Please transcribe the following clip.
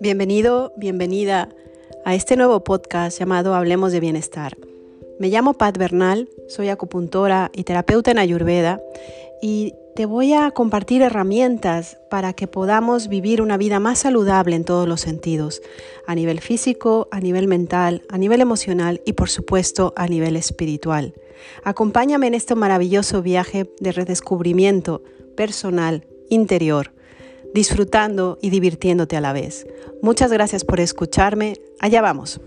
Bienvenido, bienvenida a este nuevo podcast llamado Hablemos de Bienestar. Me llamo Pat Bernal, soy acupuntora y terapeuta en Ayurveda y te voy a compartir herramientas para que podamos vivir una vida más saludable en todos los sentidos, a nivel físico, a nivel mental, a nivel emocional y por supuesto a nivel espiritual. Acompáñame en este maravilloso viaje de redescubrimiento personal, interior, disfrutando y divirtiéndote a la vez. Muchas gracias por escucharme. Allá vamos.